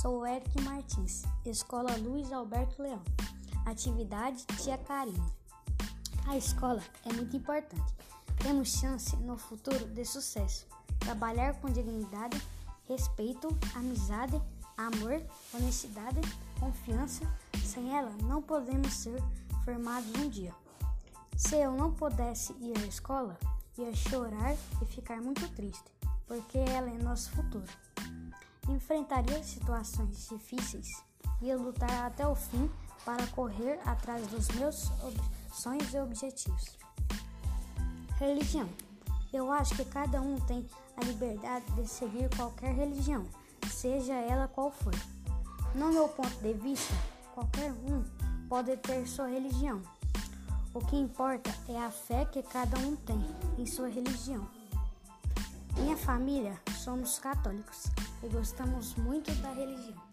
Sou Eric Martins, Escola Luiz Alberto Leão. Atividade Tia Karine. A escola é muito importante. Temos chance no futuro de sucesso. Trabalhar com dignidade, respeito, amizade, amor, honestidade, confiança. Sem ela, não podemos ser formados um dia. Se eu não pudesse ir à escola, ia chorar e ficar muito triste, porque ela é nosso futuro. Enfrentaria situações difíceis e lutar até o fim para correr atrás dos meus sonhos e objetivos. Religião. Eu acho que cada um tem a liberdade de seguir qualquer religião, seja ela qual for. No meu ponto de vista, qualquer um pode ter sua religião. O que importa é a fé que cada um tem em sua religião. Minha família somos católicos e gostamos muito da religião.